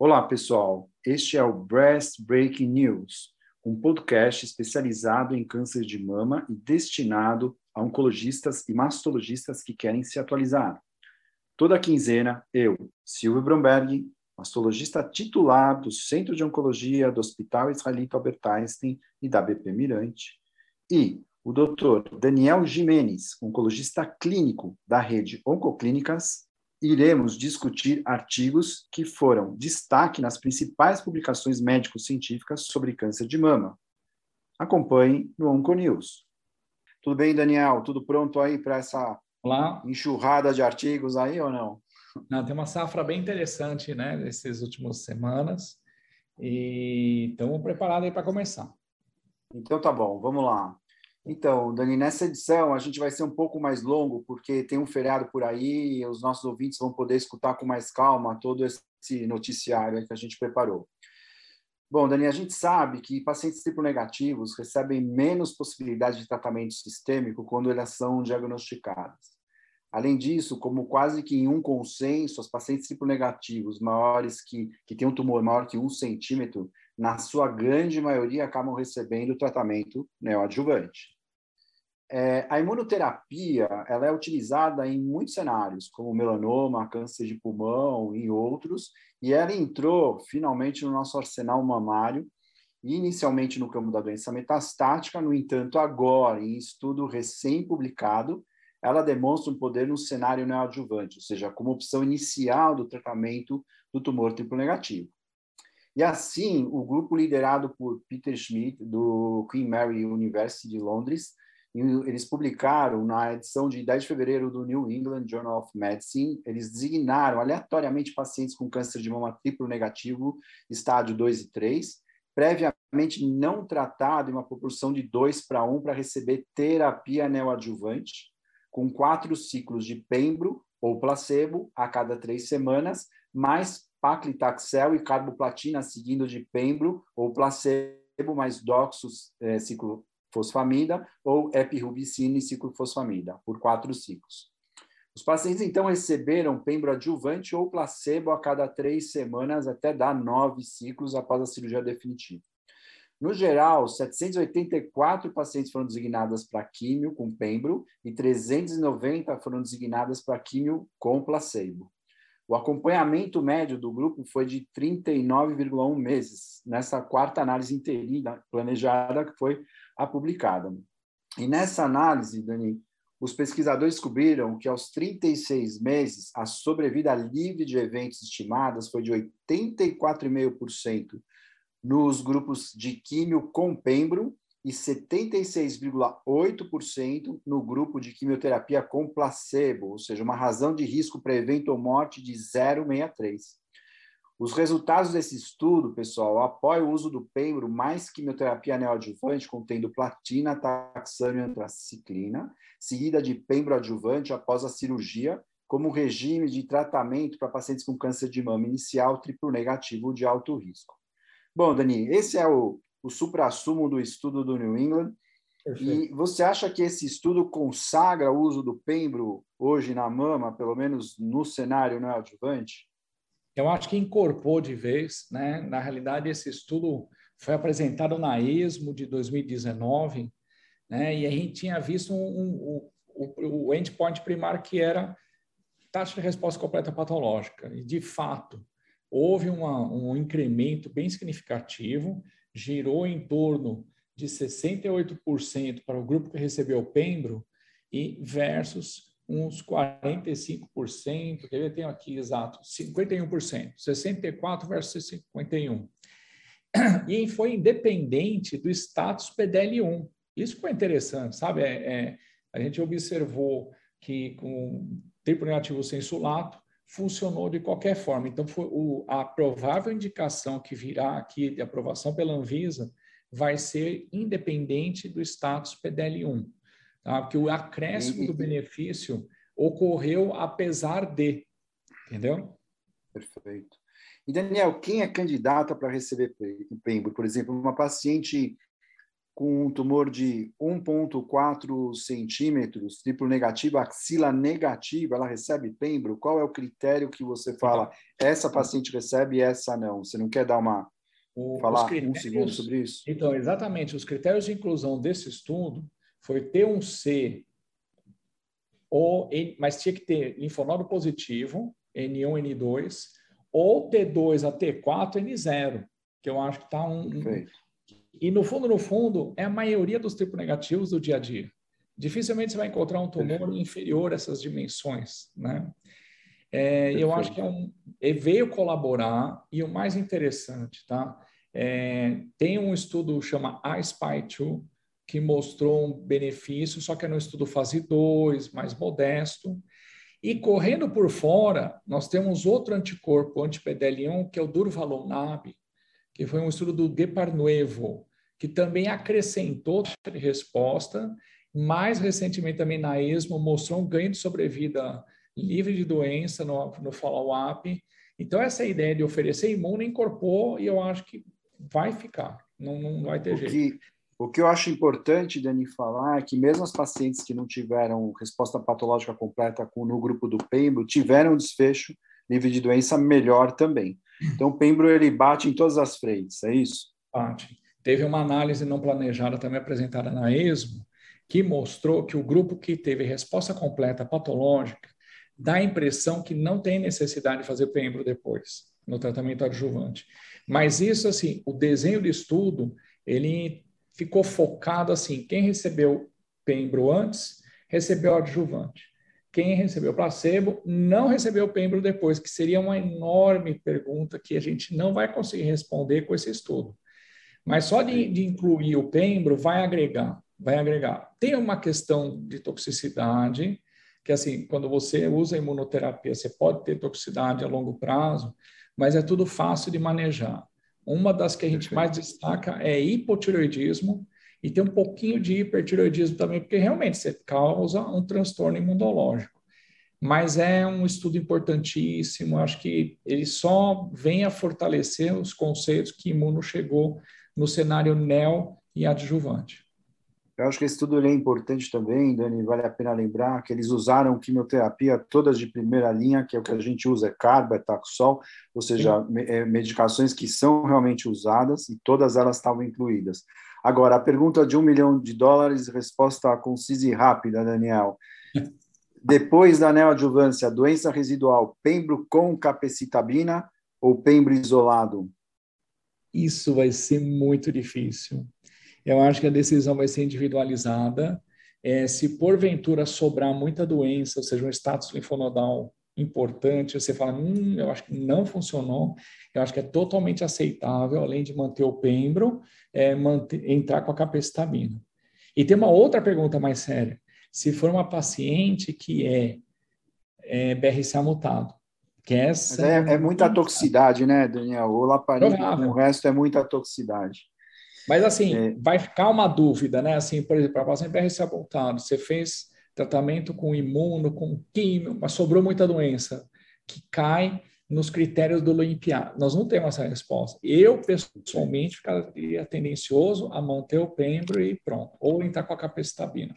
Olá, pessoal. Este é o Breast Breaking News, um podcast especializado em câncer de mama e destinado a oncologistas e mastologistas que querem se atualizar. Toda quinzena, eu, Silvio Bromberg, mastologista titular do Centro de Oncologia do Hospital Israelita Albert Einstein e da BP Mirante, e o Dr. Daniel Jimenez, oncologista clínico da rede Oncoclínicas, iremos discutir artigos que foram destaque nas principais publicações médico-científicas sobre câncer de mama. Acompanhe no Onconews. Tudo bem, Daniel? Tudo pronto aí para essa Olá. enxurrada de artigos aí ou não? não? Tem uma safra bem interessante, né, nessas últimas semanas e estamos preparados aí para começar. Então tá bom, vamos lá. Então, Dani, nessa edição a gente vai ser um pouco mais longo, porque tem um feriado por aí, e os nossos ouvintes vão poder escutar com mais calma todo esse noticiário que a gente preparou. Bom, Dani, a gente sabe que pacientes triplo negativos recebem menos possibilidade de tratamento sistêmico quando elas são diagnosticadas. Além disso, como quase que em um consenso, os pacientes triplo negativos maiores que, que têm um tumor maior que um centímetro, na sua grande maioria, acabam recebendo tratamento neoadjuvante. É, a imunoterapia ela é utilizada em muitos cenários, como melanoma, câncer de pulmão e outros, e ela entrou finalmente no nosso arsenal mamário, inicialmente no campo da doença metastática, no entanto, agora, em estudo recém-publicado, ela demonstra um poder no cenário neoadjuvante, ou seja, como opção inicial do tratamento do tumor triplo negativo. E assim, o grupo liderado por Peter Schmidt, do Queen Mary University de Londres, eles publicaram na edição de 10 de fevereiro do New England Journal of Medicine, eles designaram aleatoriamente pacientes com câncer de mama triplo negativo, estádio 2 e 3, previamente não tratado em uma proporção de 2 para 1 para receber terapia neoadjuvante, com quatro ciclos de pembro ou placebo a cada três semanas, mais paclitaxel e carboplatina seguindo de pembro ou placebo mais doxos é, ciclo fosfamida ou epirubicina e ciclofosfamida, por quatro ciclos. Os pacientes, então, receberam pembro adjuvante ou placebo a cada três semanas até dar nove ciclos após a cirurgia definitiva. No geral, 784 pacientes foram designadas para químio com pembro e 390 foram designadas para químio com placebo. O acompanhamento médio do grupo foi de 39,1 meses, nessa quarta análise interina planejada, que foi a publicada. E nessa análise, Dani, os pesquisadores descobriram que aos 36 meses, a sobrevida livre de eventos estimadas foi de 84,5% nos grupos de químio com pembro e 76,8% no grupo de quimioterapia com placebo, ou seja, uma razão de risco para evento ou morte de 0,63. Os resultados desse estudo, pessoal, apoiam o uso do pembro mais quimioterapia neoadjuvante contendo platina, taxânio e antraciclina, seguida de pembro adjuvante após a cirurgia, como regime de tratamento para pacientes com câncer de mama inicial triplo negativo de alto risco. Bom, Dani, esse é o, o supra-sumo do estudo do New England. Perfeito. E você acha que esse estudo consagra o uso do pembro hoje na mama, pelo menos no cenário neoadjuvante? eu acho que incorporou de vez, né? Na realidade, esse estudo foi apresentado na ESMO de 2019, né? E a gente tinha visto um, um, um, o endpoint primário que era taxa de resposta completa patológica. E, de fato, houve uma, um incremento bem significativo, girou em torno de 68% para o grupo que recebeu o Pembro e versus uns 45%, quer ver, tenho aqui exato, 51%, 64 versus 51. E foi independente do status PDL1. Isso foi interessante, sabe? É, é, a gente observou que com triplo negativo sensulato funcionou de qualquer forma. Então, foi o, a provável indicação que virá aqui de aprovação pela Anvisa vai ser independente do status PDL1 tá? porque o acréscimo do benefício ocorreu apesar de, entendeu? Perfeito. E, Daniel, quem é candidata para receber Pembro? Por exemplo, uma paciente com um tumor de 1,4 centímetros, triplo negativo, axila negativa, ela recebe pembro? Qual é o critério que você fala, essa paciente recebe e essa não? Você não quer dar uma. O, falar um segundo sobre isso? Então, exatamente. Os critérios de inclusão desse estudo foi ter um C, ou, mas tinha que ter linfonodo positivo, N1, N2, ou T2 a T4, N0, que eu acho que está um, Perfeito e no fundo, no fundo, é a maioria dos triplo negativos do dia a dia. Dificilmente você vai encontrar um tumor inferior a essas dimensões, né? É, eu acho que é um, veio colaborar e o mais interessante, tá? É, tem um estudo chama iSpy2 que mostrou um benefício, só que é no estudo fase 2, mais modesto. E correndo por fora, nós temos outro anticorpo anti-PDL1, que é o Durvalumab, que foi um estudo do Deparnuevo, que também acrescentou de resposta. Mais recentemente, também na ESMO, mostrou um ganho de sobrevida livre de doença no, no follow-up. Então, essa ideia de oferecer imune incorporou e eu acho que vai ficar, não, não vai ter o jeito. Que, o que eu acho importante, Dani, falar é que mesmo as pacientes que não tiveram resposta patológica completa com, no grupo do Pembro tiveram desfecho livre de doença melhor também. Então, o Pembro ele bate em todas as frentes, é isso? Bate. Teve uma análise não planejada também apresentada na ESMO, que mostrou que o grupo que teve resposta completa patológica dá a impressão que não tem necessidade de fazer Pembro depois, no tratamento adjuvante. Mas isso, assim, o desenho de estudo, ele ficou focado assim, quem recebeu Pembro antes, recebeu adjuvante quem recebeu placebo não recebeu pembro depois, que seria uma enorme pergunta que a gente não vai conseguir responder com esse estudo. Mas só de, de incluir o pembro vai agregar, vai agregar. Tem uma questão de toxicidade, que assim, quando você usa imunoterapia, você pode ter toxicidade a longo prazo, mas é tudo fácil de manejar. Uma das que a gente mais destaca é hipotiroidismo, e tem um pouquinho de hipertiroidismo também, porque realmente você causa um transtorno imunológico. Mas é um estudo importantíssimo, acho que ele só vem a fortalecer os conceitos que imuno chegou no cenário neo e adjuvante. Eu acho que esse estudo é importante também, Dani, vale a pena lembrar que eles usaram quimioterapia todas de primeira linha, que é o que a gente usa, é carbo, é taxol, ou seja, é, medicações que são realmente usadas e todas elas estavam incluídas. Agora, a pergunta de um milhão de dólares, resposta concisa e rápida, Daniel. Depois da neoadjuvância, doença residual, pembro com capecitabina ou pembro isolado? Isso vai ser muito difícil. Eu acho que a decisão vai ser individualizada. É, se porventura sobrar muita doença, ou seja, um status linfonodal importante, você fala, hum, eu acho que não funcionou, eu acho que é totalmente aceitável, além de manter o pembro, é, manter, entrar com a capecitabina. E tem uma outra pergunta mais séria. Se for uma paciente que é, é BRCA mutado, que essa é, é, muita toxicidade, né, Daniel? O laparina, o resto é muita toxicidade. Mas assim, é. vai ficar uma dúvida, né? Assim, por exemplo, a paciente BRCA mutado, você fez tratamento com imuno, com químio, mas sobrou muita doença que cai nos critérios do Olimpiá. Nós não temos essa resposta. Eu, pessoalmente, ficaria tendencioso a manter o pembro e pronto, ou entrar com a capecitabina.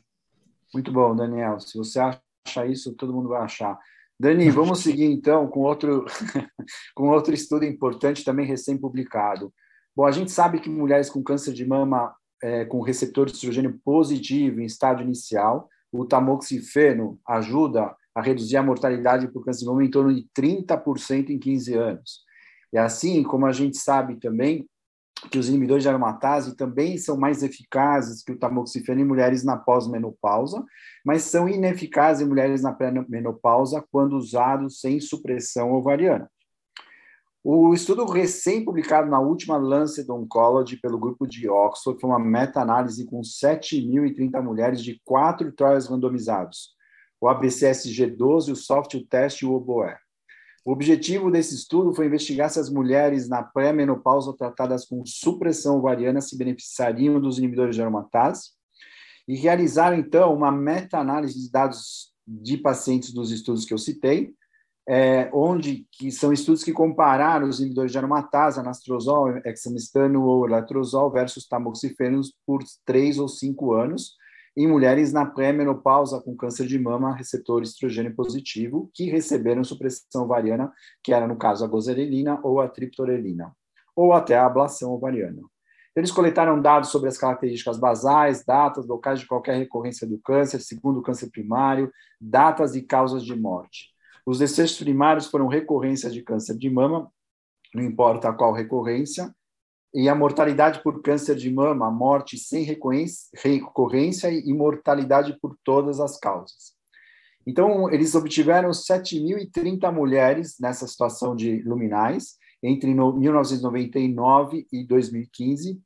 Muito bom, Daniel. Se você acha isso, todo mundo vai achar. Dani, vamos seguir então com outro, com outro estudo importante, também recém-publicado. Bom, a gente sabe que mulheres com câncer de mama é, com receptor de estrogênio positivo em estágio inicial, o tamoxifeno ajuda a reduzir a mortalidade por câncer de mama em torno de 30% em 15 anos. E assim, como a gente sabe também, que os inibidores de aromatase também são mais eficazes que o tamoxifeno em mulheres na pós-menopausa, mas são ineficazes em mulheres na pré-menopausa quando usados sem supressão ovariana. O estudo recém-publicado na última Lancet Oncology pelo grupo de Oxford foi uma meta-análise com 7.030 mulheres de quatro trials randomizados, o ABCSG12, o SOFT, o TEST e o OBOE. O objetivo desse estudo foi investigar se as mulheres na pré-menopausa tratadas com supressão ovariana se beneficiariam dos inibidores de aromatase e realizaram, então, uma meta-análise de dados de pacientes dos estudos que eu citei, é, onde que são estudos que compararam os inibidores de aromatase, anastrozol, hexamestano ou latrozol versus tamoxifenos por três ou cinco anos em mulheres na pré-menopausa com câncer de mama receptor estrogênio positivo que receberam supressão ovariana, que era no caso a gozerelina ou a triptorelina, ou até a ablação ovariana. Eles coletaram dados sobre as características basais, datas, locais de qualquer recorrência do câncer, segundo o câncer primário, datas e causas de morte. Os desfechos primários foram recorrências de câncer de mama, não importa qual recorrência, e a mortalidade por câncer de mama, morte sem recorrência e mortalidade por todas as causas. Então, eles obtiveram 7.030 mulheres nessa situação de luminais, entre 1999 e 2015,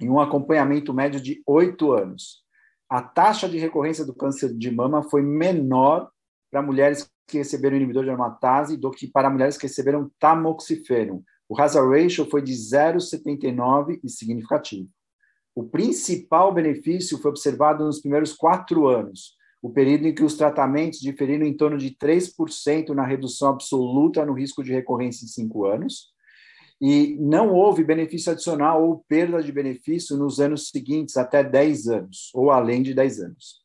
em um acompanhamento médio de oito anos. A taxa de recorrência do câncer de mama foi menor para mulheres que receberam inibidor de aromatase do que para mulheres que receberam tamoxifeno. O hazard ratio foi de 0,79 e significativo. O principal benefício foi observado nos primeiros quatro anos, o período em que os tratamentos diferiram em torno de 3% na redução absoluta no risco de recorrência em cinco anos, e não houve benefício adicional ou perda de benefício nos anos seguintes, até 10 anos, ou além de 10 anos.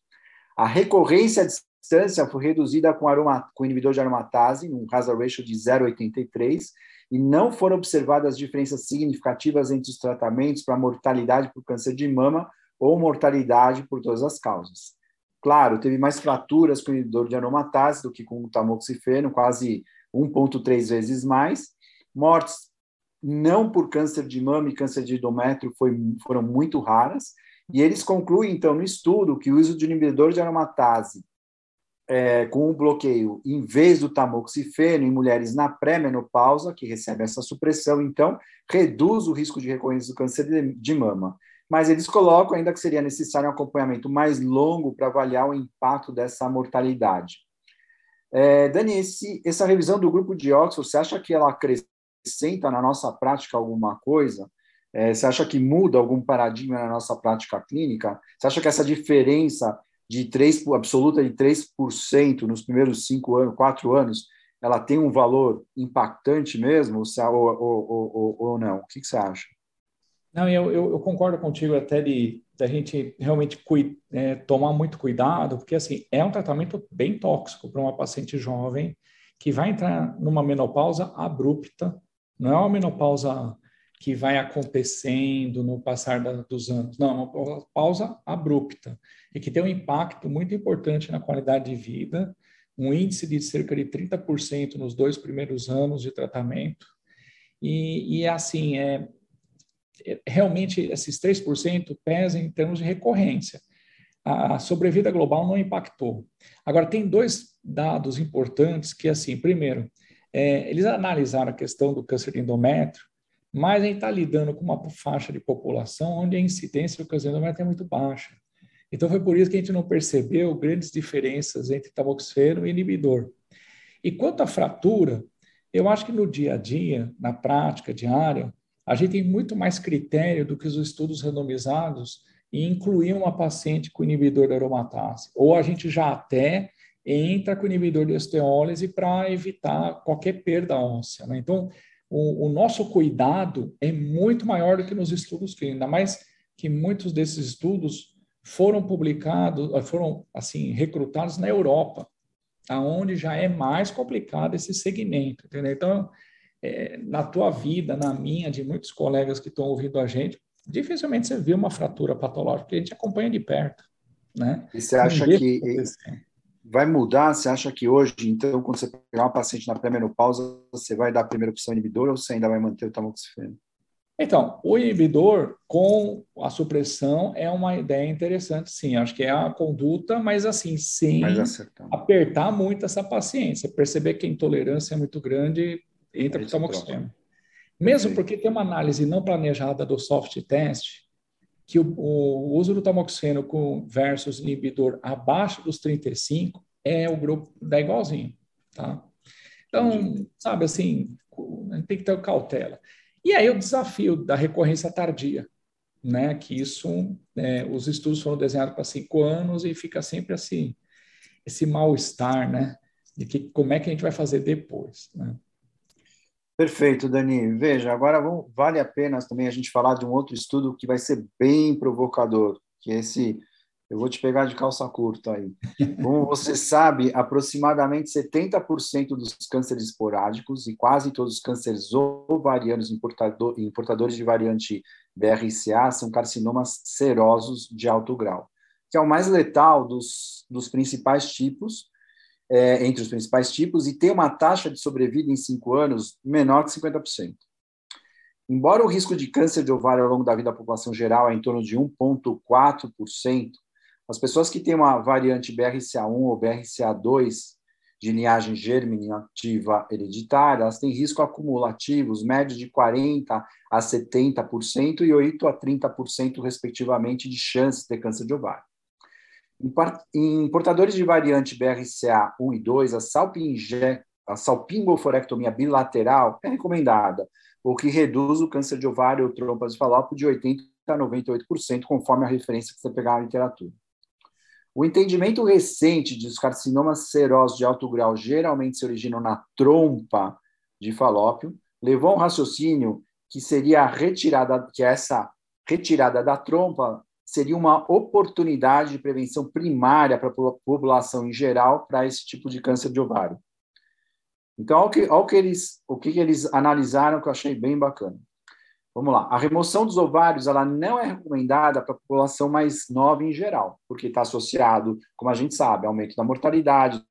A recorrência à distância foi reduzida com, aroma, com inibidor de aromatase, um hazard ratio de 0,83, e não foram observadas diferenças significativas entre os tratamentos para mortalidade por câncer de mama ou mortalidade por todas as causas. Claro, teve mais fraturas com inibidor de aromatase do que com o tamoxifeno, quase 1,3 vezes mais. Mortes não por câncer de mama e câncer de endométrio foi, foram muito raras. E eles concluem, então, no estudo, que o uso de inibidor de aromatase é, com o bloqueio, em vez do tamoxifeno, em mulheres na pré-menopausa, que recebem essa supressão, então, reduz o risco de recorrência do câncer de, de mama mas eles colocam ainda que seria necessário um acompanhamento mais longo para avaliar o impacto dessa mortalidade. É, Dani, esse, essa revisão do grupo de Oxford, você acha que ela acrescenta na nossa prática alguma coisa? É, você acha que muda algum paradigma na nossa prática clínica? Você acha que essa diferença de 3, absoluta de 3% nos primeiros cinco anos, quatro anos, ela tem um valor impactante mesmo, ou, ou, ou, ou não? O que, que você acha? Não, eu, eu, eu, concordo contigo até de da gente realmente é, tomar muito cuidado, porque assim é um tratamento bem tóxico para uma paciente jovem que vai entrar numa menopausa abrupta, não é uma menopausa que vai acontecendo no passar da, dos anos, não, é uma pausa abrupta e que tem um impacto muito importante na qualidade de vida, um índice de cerca de 30% nos dois primeiros anos de tratamento. E, e assim, é, realmente esses 3% pesam em termos de recorrência. A sobrevida global não impactou. Agora, tem dois dados importantes que, assim, primeiro, é, eles analisaram a questão do câncer de endométrio, mas a gente está lidando com uma faixa de população onde a incidência de endométrio é muito baixa. Então, foi por isso que a gente não percebeu grandes diferenças entre tamoxifeno e inibidor. E quanto à fratura, eu acho que no dia a dia, na prática diária, a gente tem muito mais critério do que os estudos randomizados e incluir uma paciente com inibidor de aromatase. Ou a gente já até entra com inibidor de osteólise para evitar qualquer perda óssea. Né? Então, o, o, nosso cuidado é muito maior do que nos estudos clínicos, ainda mais que muitos desses estudos foram publicados, foram assim recrutados na Europa, aonde já é mais complicado esse segmento, entendeu? Então, é, na tua vida, na minha, de muitos colegas que estão ouvindo a gente, dificilmente você vê uma fratura patológica, porque a gente acompanha de perto. Né? E você acha que vai mudar? Você acha que hoje, então, quando você pegar uma paciente na pré-menopausa, você vai dar a primeira opção inibidor ou você ainda vai manter o tamoxifeno? Então, o inibidor com a supressão é uma ideia interessante, sim. Acho que é a conduta, mas assim, sem apertar muito essa paciência. Perceber que a intolerância é muito grande, entra com o tamoxifeno. Mesmo porque tem uma análise não planejada do soft test, que o, o uso do tamoxifeno com versus inibidor abaixo dos 35 é o grupo dá igualzinho, tá? Então, Entendi. sabe assim, tem que ter cautela. E aí o desafio da recorrência tardia, né? Que isso, é, os estudos foram desenhados para cinco anos e fica sempre assim, esse mal-estar, né? de que, como é que a gente vai fazer depois. Né? Perfeito, Dani. Veja, agora vamos, vale a pena também a gente falar de um outro estudo que vai ser bem provocador, que é esse eu vou te pegar de calça curta aí. Como você sabe, aproximadamente 70% dos cânceres esporádicos e quase todos os cânceres ovarianos importador, importadores de variante BRCA são carcinomas serosos de alto grau, que é o mais letal dos, dos principais tipos, é, entre os principais tipos, e tem uma taxa de sobrevida em cinco anos menor que 50%. Embora o risco de câncer de ovário ao longo da vida da população geral é em torno de 1,4%, as pessoas que têm uma variante BRCA1 ou BRCA2 de linhagem germinativa hereditária, elas têm risco acumulativos médios de 40% a 70% e 8% a 30%, respectivamente, de chance de ter câncer de ovário. Em portadores de variante BRCA1 e 2, a, salpinge, a salpingoforectomia bilateral é recomendada, o que reduz o câncer de ovário ou trompas de falópio de 80% a 98%, conforme a referência que você pegar na literatura. O entendimento recente de os carcinomas serosos de alto grau geralmente se originam na trompa de falópio levou a um raciocínio que seria a retirada, que essa retirada da trompa seria uma oportunidade de prevenção primária para a população em geral para esse tipo de câncer de ovário. Então, o que, que, eles, o que eles analisaram que eu achei bem bacana. Vamos lá. A remoção dos ovários ela não é recomendada para a população mais nova em geral, porque está associado, como a gente sabe, aumento da mortalidade,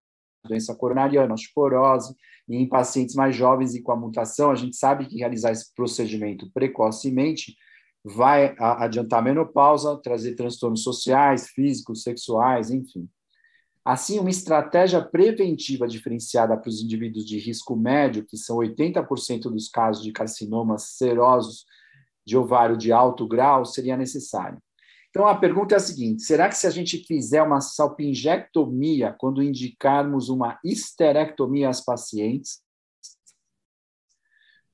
doença coronariana, osteoporose, e em pacientes mais jovens e com a mutação, a gente sabe que realizar esse procedimento precocemente vai adiantar a menopausa, trazer transtornos sociais, físicos, sexuais, enfim. Assim, uma estratégia preventiva diferenciada para os indivíduos de risco médio, que são 80% dos casos de carcinomas serosos de ovário de alto grau, seria necessária. Então, a pergunta é a seguinte: será que se a gente fizer uma salpingectomia quando indicarmos uma histerectomia às pacientes,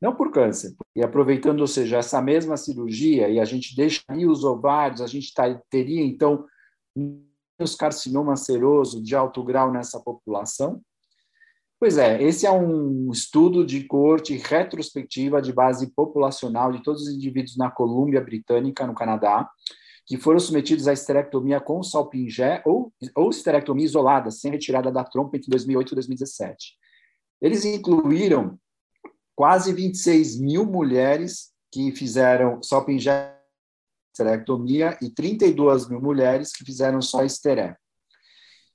não por câncer, e aproveitando, ou seja, essa mesma cirurgia, e a gente deixaria os ovários, a gente tá, teria, então, menos carcinoma seroso de alto grau nessa população? Pois é, esse é um estudo de corte retrospectiva de base populacional de todos os indivíduos na Colômbia Britânica, no Canadá, que foram submetidos à esterectomia com salpingé ou, ou esterectomia isolada, sem retirada da trompa, entre 2008 e 2017. Eles incluíram quase 26 mil mulheres que fizeram salpingé esterectomia e 32 mil mulheres que fizeram só esteré.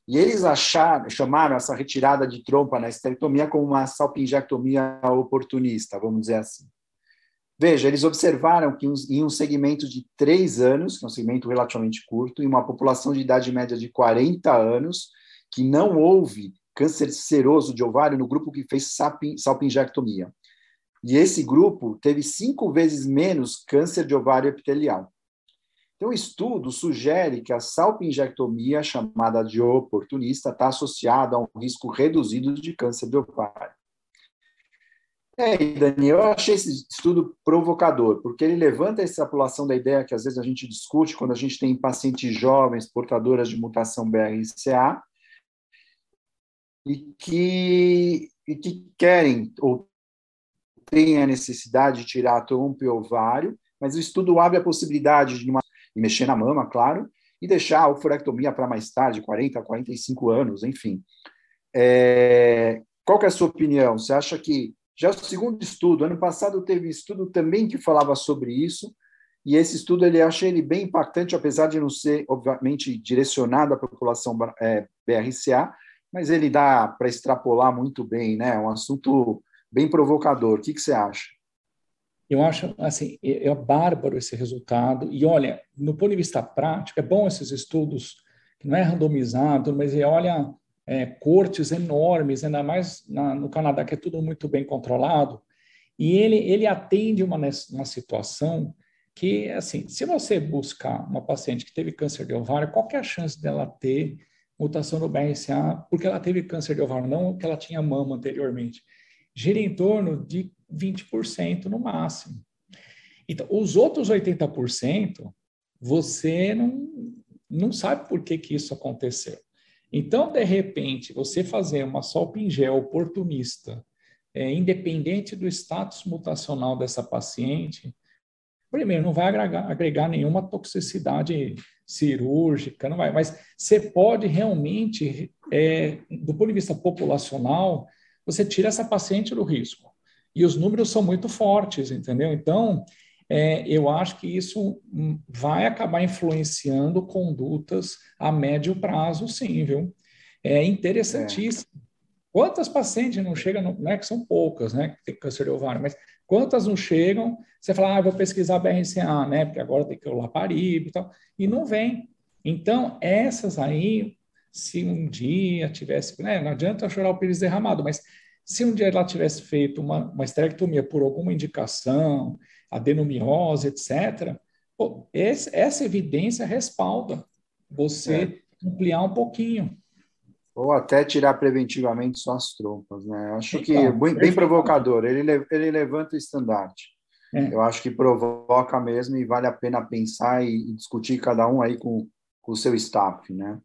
E eles acharam, chamaram essa retirada de trompa na esterectomia como uma salpingectomia oportunista, vamos dizer assim. Veja, eles observaram que em um segmento de três anos, que é um segmento relativamente curto, em uma população de idade média de 40 anos, que não houve câncer seroso de ovário no grupo que fez salpingectomia. E esse grupo teve cinco vezes menos câncer de ovário epitelial. Então, o estudo sugere que a salpingectomia, chamada de oportunista, está associada a um risco reduzido de câncer de ovário. É, Daniel, eu achei esse estudo provocador, porque ele levanta a extrapolação da ideia que às vezes a gente discute quando a gente tem pacientes jovens portadoras de mutação BRCA e que, e que querem ou têm a necessidade de tirar a trompa e ovário, mas o estudo abre a possibilidade de uma, mexer na mama, claro, e deixar a uforectomia para mais tarde, 40, 45 anos, enfim. É, qual é a sua opinião? Você acha que já o segundo estudo, ano passado teve estudo também que falava sobre isso, e esse estudo ele achei ele bem impactante, apesar de não ser obviamente direcionado à população é, BRCA, mas ele dá para extrapolar muito bem, né? É um assunto bem provocador. O que, que você acha? Eu acho assim, é, é bárbaro esse resultado. E olha, no ponto de vista prático, é bom esses estudos que não é randomizado, mas ele olha é, cortes enormes, ainda mais na, no Canadá, que é tudo muito bem controlado. E ele, ele atende uma, uma situação que, assim, se você buscar uma paciente que teve câncer de ovário, qual é a chance dela ter mutação no BRCA porque ela teve câncer de ovário, não que ela tinha mama anteriormente? Gira em torno de 20% no máximo. Então, os outros 80%, você não, não sabe por que, que isso aconteceu. Então, de repente, você fazer uma solpingel oportunista, é, independente do status mutacional dessa paciente, primeiro, não vai agregar, agregar nenhuma toxicidade cirúrgica, não vai, mas você pode realmente, é, do ponto de vista populacional, você tira essa paciente do risco. E os números são muito fortes, entendeu? Então, é, eu acho que isso vai acabar influenciando condutas a médio prazo, sim, viu? É interessantíssimo. É. Quantas pacientes não chegam, no, não é que são poucas, né, que tem câncer de ovário, mas quantas não chegam, você fala, ah, vou pesquisar BRCA, né, porque agora tem que o Laparib e tal, e não vem. Então, essas aí, se um dia tivesse, né, não adianta chorar o pires derramado, mas se um dia ela tivesse feito uma, uma esterectomia por alguma indicação, adenomiose, etc., pô, esse, essa evidência respalda você é. ampliar um pouquinho. Ou até tirar preventivamente só as trompas, né? Acho então, que bem, bem provocador. Ele, ele levanta o estandarte. É. Eu acho que provoca mesmo e vale a pena pensar e, e discutir cada um aí com, com o seu staff, né?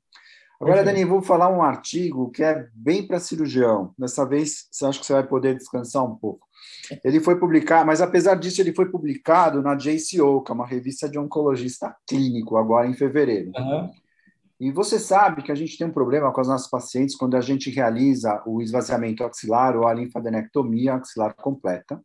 Agora, okay. Dani, vou falar um artigo que é bem para cirurgião. Dessa vez, você acha que você vai poder descansar um pouco. Ele foi publicado, mas apesar disso, ele foi publicado na JCO, que é uma revista de oncologista clínico, agora em fevereiro. Uhum. E você sabe que a gente tem um problema com as nossas pacientes quando a gente realiza o esvaziamento axilar ou a linfadenectomia axilar completa.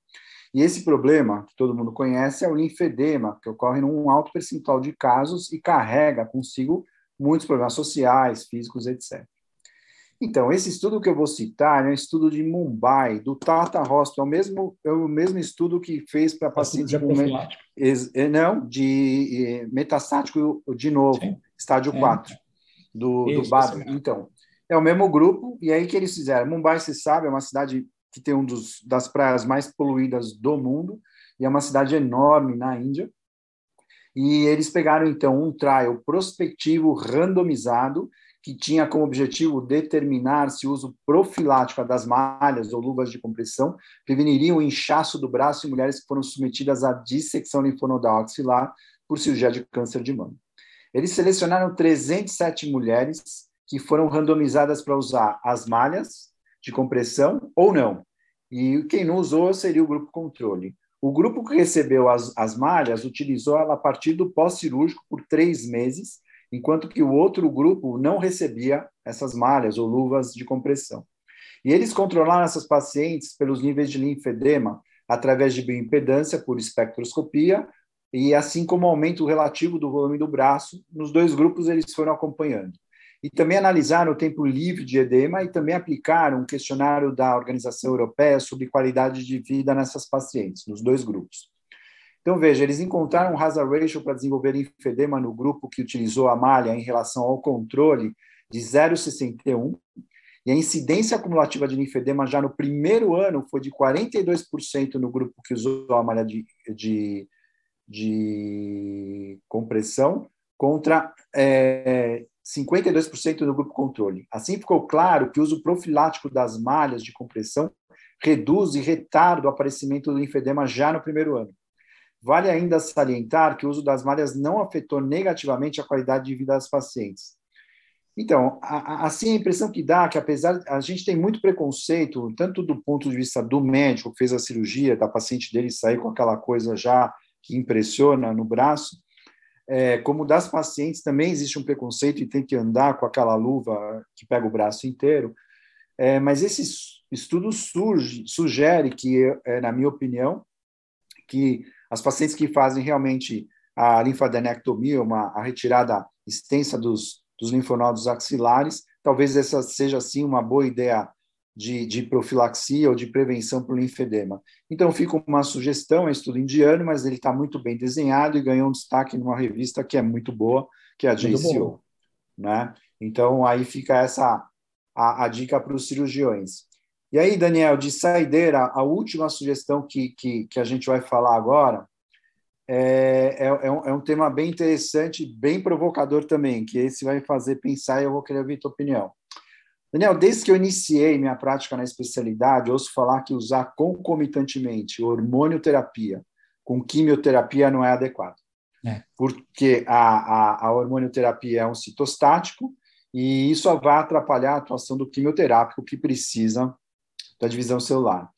E esse problema, que todo mundo conhece, é o linfedema, que ocorre num alto percentual de casos e carrega consigo muitos problemas sociais, físicos, etc. Então, esse estudo que eu vou citar é um estudo de Mumbai, do Tata Hospital, é o mesmo, é o mesmo estudo que fez para pacientes com não, de é, metastático de novo, Sim. estágio é. 4, do, do BAB. Então, é o mesmo grupo, e aí que eles fizeram. Mumbai, você sabe, é uma cidade que tem um dos, das praias mais poluídas do mundo, e é uma cidade enorme na Índia, e eles pegaram, então, um trial prospectivo randomizado, que tinha como objetivo determinar se o uso profilático das malhas ou luvas de compressão preveniriam o inchaço do braço em mulheres que foram submetidas à dissecção linfonodal axilar por cirurgia de câncer de mama. Eles selecionaram 307 mulheres que foram randomizadas para usar as malhas de compressão ou não. E quem não usou seria o grupo controle. O grupo que recebeu as, as malhas utilizou ela a partir do pós-cirúrgico por três meses, enquanto que o outro grupo não recebia essas malhas ou luvas de compressão. E eles controlaram essas pacientes pelos níveis de linfedema através de bioimpedância por espectroscopia e assim como aumento relativo do volume do braço, nos dois grupos eles foram acompanhando e também analisaram o tempo livre de edema e também aplicaram um questionário da Organização Europeia sobre qualidade de vida nessas pacientes, nos dois grupos. Então, veja, eles encontraram um hazard ratio para desenvolver linfedema no grupo que utilizou a malha em relação ao controle de 0,61, e a incidência acumulativa de linfedema já no primeiro ano foi de 42% no grupo que usou a malha de, de, de compressão, contra é, 52% no grupo controle. Assim ficou claro que o uso profilático das malhas de compressão reduz e retarda o aparecimento do linfedema já no primeiro ano. Vale ainda salientar que o uso das malhas não afetou negativamente a qualidade de vida das pacientes. Então, assim, a impressão que dá é que, apesar a gente tem muito preconceito, tanto do ponto de vista do médico que fez a cirurgia, da paciente dele sair com aquela coisa já que impressiona no braço, é, como das pacientes também existe um preconceito e tem que andar com aquela luva que pega o braço inteiro, é, mas esse estudo surge, sugere que, é, na minha opinião, que as pacientes que fazem realmente a linfadenectomia, uma, a retirada extensa dos, dos linfonodos axilares, talvez essa seja, sim, uma boa ideia de, de profilaxia ou de prevenção para o linfedema. Então, fica uma sugestão, é estudo indiano, mas ele está muito bem desenhado e ganhou um destaque numa revista que é muito boa, que é a JCO. Né? Então, aí fica essa a, a dica para os cirurgiões. E aí, Daniel, de saideira, a última sugestão que, que, que a gente vai falar agora é, é, é, um, é um tema bem interessante, bem provocador também, que esse vai fazer pensar e eu vou querer ouvir tua opinião. Daniel, desde que eu iniciei minha prática na especialidade, ouço falar que usar concomitantemente hormonioterapia com quimioterapia não é adequado. É. Porque a, a, a hormonioterapia é um citostático e isso vai atrapalhar a atuação do quimioterápico que precisa da divisão celular.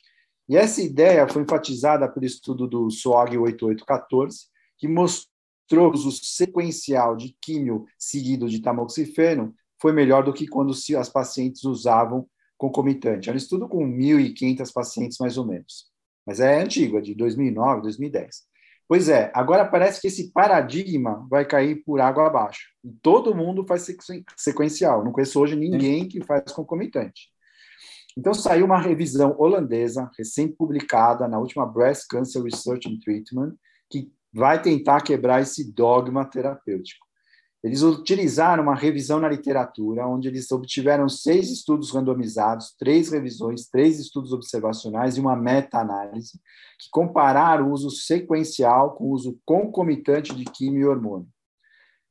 E essa ideia foi enfatizada pelo estudo do SWOG 8814, que mostrou o uso sequencial de químio seguido de tamoxifeno foi melhor do que quando as pacientes usavam concomitante. É um estudo com 1.500 pacientes, mais ou menos. Mas é antigo, é de 2009, 2010. Pois é, agora parece que esse paradigma vai cair por água abaixo. E todo mundo faz sequencial. Não conheço hoje ninguém que faz concomitante. Então saiu uma revisão holandesa, recém-publicada na última Breast Cancer Research and Treatment, que vai tentar quebrar esse dogma terapêutico. Eles utilizaram uma revisão na literatura, onde eles obtiveram seis estudos randomizados, três revisões, três estudos observacionais e uma meta-análise, que compararam o uso sequencial com o uso concomitante de quimio e hormônio.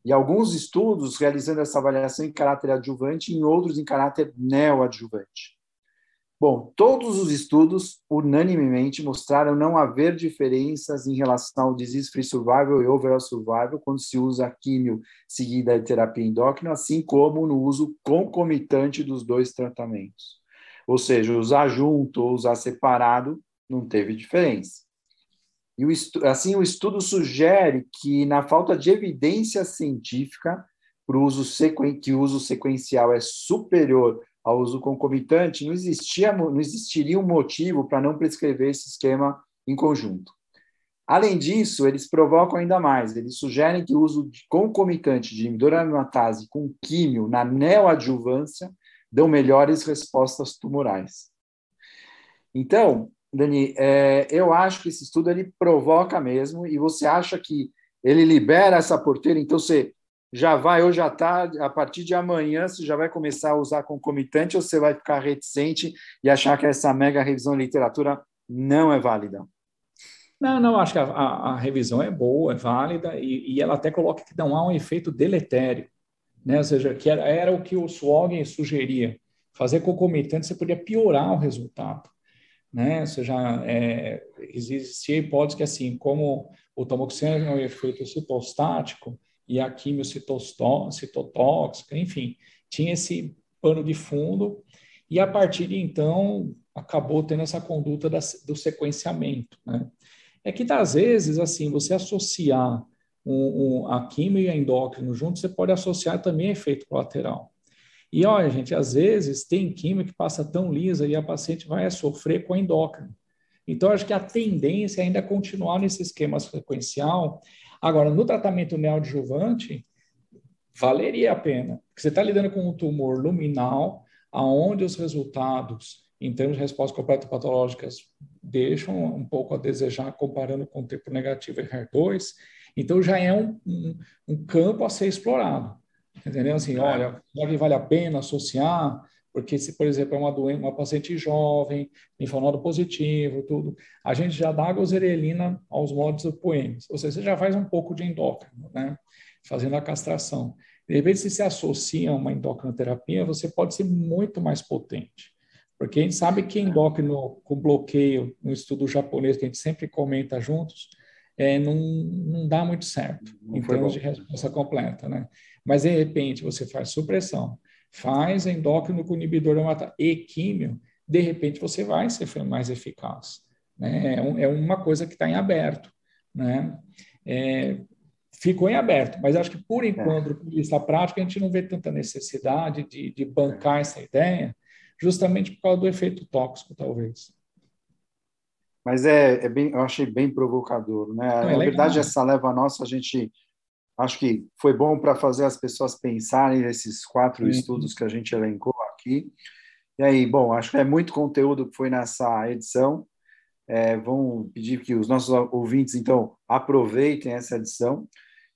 E alguns estudos realizando essa avaliação em caráter adjuvante e outros em caráter neoadjuvante. Bom, todos os estudos unanimemente mostraram não haver diferenças em relação ao disease-free survival e overall survival quando se usa químio seguida de terapia endócrina, assim como no uso concomitante dos dois tratamentos. Ou seja, usar junto ou usar separado não teve diferença. E o assim, o estudo sugere que, na falta de evidência científica, para uso que o uso sequencial é superior ao uso concomitante, não, existia, não existiria um motivo para não prescrever esse esquema em conjunto. Além disso, eles provocam ainda mais. Eles sugerem que o uso de concomitante de imiduramatase com químio na neoadjuvância dão melhores respostas tumorais. Então, Dani, é, eu acho que esse estudo ele provoca mesmo, e você acha que ele libera essa porteira, então você já vai hoje à tarde, a partir de amanhã, você já vai começar a usar concomitante ou você vai ficar reticente e achar que essa mega revisão de literatura não é válida? Não, não, acho que a, a, a revisão é boa, é válida e, e, ela até coloca que não há um efeito deletério, né? Ou seja, que era, era o que o Swog sugeria. Fazer concomitante, você podia piorar o resultado. Né? Ou seja, é, existia hipótese que, assim, como o tamoxifeno é um efeito citostático, e a quimiocitotóxica, enfim, tinha esse pano de fundo, e a partir de então acabou tendo essa conduta da, do sequenciamento. Né? É que, às vezes, assim, você associar um, um, a quimio e a endócrino juntos, você pode associar também efeito colateral. E olha, gente, às vezes tem químio que passa tão lisa e a paciente vai sofrer com a endócrino. Então, acho que a tendência é ainda continuar nesse esquema sequencial Agora, no tratamento neoadjuvante, valeria a pena, porque você está lidando com um tumor luminal, aonde os resultados, em termos de respostas completas patológicas, deixam um pouco a desejar comparando com o tempo negativo em HER2, então já é um, um, um campo a ser explorado. Entendeu? Assim, é. olha, vale a pena associar porque se, por exemplo, é uma uma paciente jovem, linfonodo positivo, tudo, a gente já dá a gozerelina aos modos poemas, ou seja, você já faz um pouco de endócrino, né? Fazendo a castração. De repente, se se associa a uma endocrinoterapia, você pode ser muito mais potente. Porque a gente sabe que endócrino com bloqueio, no estudo japonês que a gente sempre comenta juntos, é, não, não dá muito certo não em termos bom. de resposta completa, né? Mas, de repente, você faz supressão, faz endócrino com inibidor da mata e químio, de repente você vai ser mais eficaz. Né? É, é uma coisa que está em aberto. Né? É, ficou em aberto, mas acho que por enquanto, do ponto de vista prático, a gente não vê tanta necessidade de, de bancar essa ideia, justamente por causa do efeito tóxico, talvez. Mas é, é bem, eu achei bem provocador, né? Não, é Na verdade, essa leva nossa, a gente Acho que foi bom para fazer as pessoas pensarem nesses quatro uhum. estudos que a gente elencou aqui. E aí, bom, acho que é muito conteúdo que foi nessa edição. É, vamos pedir que os nossos ouvintes, então, aproveitem essa edição.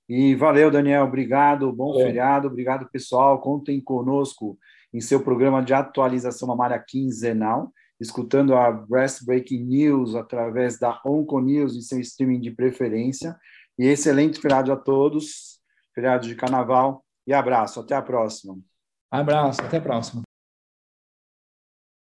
E valeu, Daniel, obrigado, bom é. feriado, obrigado, pessoal. Contem conosco em seu programa de atualização mamária quinzenal, escutando a Breast Breaking News através da Onco News em seu streaming de preferência. E excelente feriado a todos, feriado de carnaval, e abraço, até a próxima. Abraço, até a próxima.